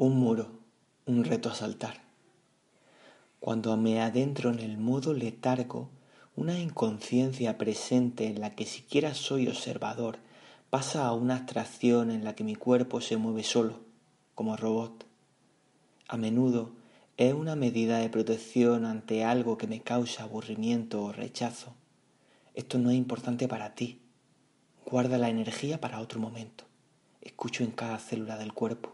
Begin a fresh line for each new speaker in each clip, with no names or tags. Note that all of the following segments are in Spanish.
Un muro, un reto a saltar. Cuando me adentro en el modo letargo, una inconsciencia presente en la que siquiera soy observador pasa a una abstracción en la que mi cuerpo se mueve solo, como robot. A menudo es una medida de protección ante algo que me causa aburrimiento o rechazo. Esto no es importante para ti. Guarda la energía para otro momento. Escucho en cada célula del cuerpo.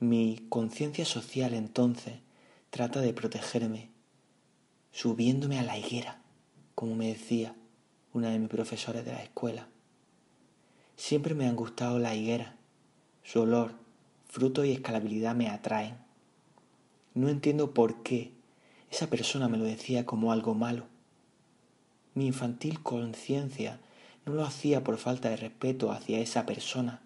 Mi conciencia social entonces trata de protegerme, subiéndome a la higuera, como me decía una de mis profesores de la escuela. Siempre me han gustado la higuera, su olor, fruto y escalabilidad me atraen. No entiendo por qué esa persona me lo decía como algo malo. Mi infantil conciencia no lo hacía por falta de respeto hacia esa persona,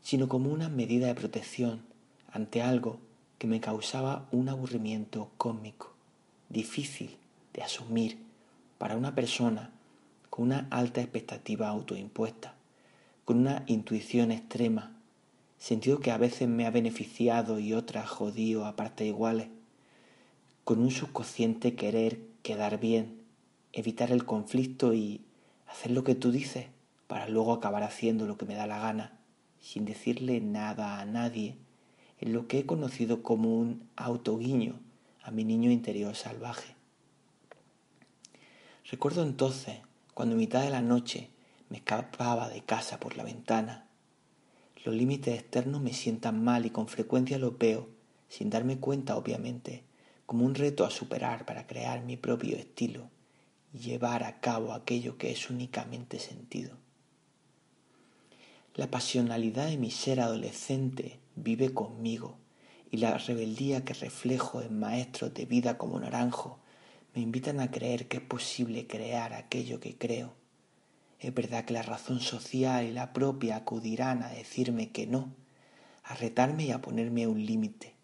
sino como una medida de protección ante algo que me causaba un aburrimiento cómico, difícil de asumir para una persona con una alta expectativa autoimpuesta, con una intuición extrema, sentido que a veces me ha beneficiado y otras jodido a partes iguales, con un subconsciente querer quedar bien, evitar el conflicto y hacer lo que tú dices para luego acabar haciendo lo que me da la gana, sin decirle nada a nadie en lo que he conocido como un autoguiño a mi niño interior salvaje. Recuerdo entonces cuando en mitad de la noche me escapaba de casa por la ventana. Los límites externos me sientan mal y con frecuencia los veo, sin darme cuenta obviamente, como un reto a superar para crear mi propio estilo y llevar a cabo aquello que es únicamente sentido. La pasionalidad de mi ser adolescente vive conmigo y la rebeldía que reflejo en maestros de vida como Naranjo me invitan a creer que es posible crear aquello que creo. Es verdad que la razón social y la propia acudirán a decirme que no, a retarme y a ponerme un límite.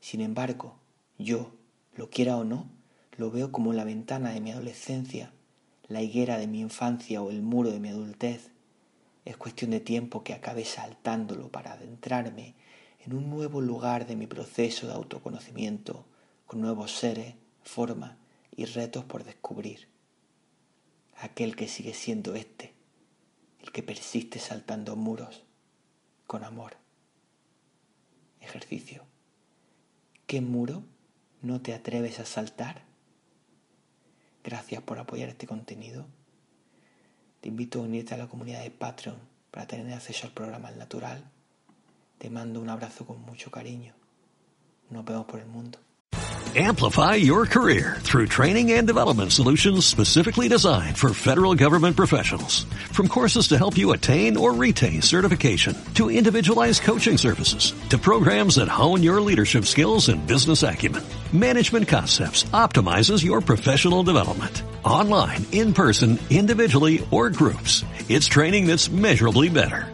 Sin embargo, yo, lo quiera o no, lo veo como la ventana de mi adolescencia, la higuera de mi infancia o el muro de mi adultez. Es cuestión de tiempo que acabe saltándolo para adentrarme en un nuevo lugar de mi proceso de autoconocimiento, con nuevos seres, formas y retos por descubrir. Aquel que sigue siendo este, el que persiste saltando muros con amor. Ejercicio. ¿Qué muro no te atreves a saltar? Gracias por apoyar este contenido. Te invito a unirte a la comunidad de Patreon para tener acceso al programa al natural te mando un abrazo con mucho cariño. Nos vemos por el mundo.
Amplify your career through training and development solutions specifically designed for federal government professionals. From courses to help you attain or retain certification, to individualized coaching services, to programs that hone your leadership skills and business acumen, Management Concepts optimizes your professional development. Online, in person, individually, or groups. It's training that's measurably better.